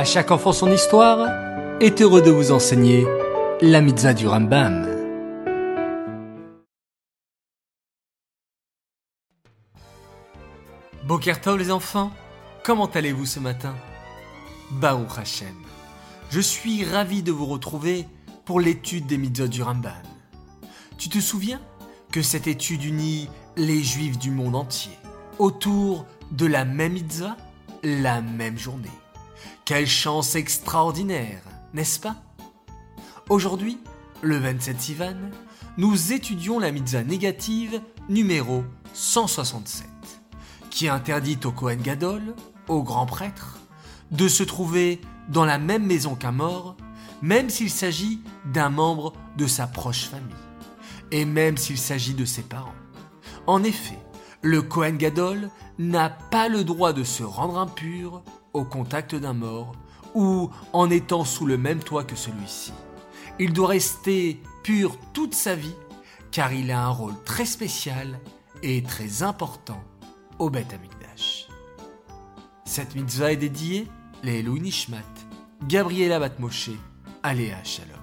À chaque enfant son histoire est heureux de vous enseigner la mitzvah du Rambam. Bokertov les enfants, comment allez-vous ce matin? Baruch Hashem, je suis ravi de vous retrouver pour l'étude des mitzvahs du Rambam. Tu te souviens que cette étude unit les juifs du monde entier autour de la même mitzvah, la même journée? Quelle chance extraordinaire, n'est-ce pas? Aujourd'hui, le 27 Sivan, nous étudions la mitzvah négative numéro 167, qui interdit au Kohen Gadol, au grand prêtre, de se trouver dans la même maison qu'un mort, même s'il s'agit d'un membre de sa proche famille, et même s'il s'agit de ses parents. En effet, le Kohen Gadol n'a pas le droit de se rendre impur au contact d'un mort ou en étant sous le même toit que celui-ci. Il doit rester pur toute sa vie car il a un rôle très spécial et très important au Beth Amikdash. Cette mitzvah est dédiée les Nishmat, Gabriela Batmoshe, Aléa Shalom.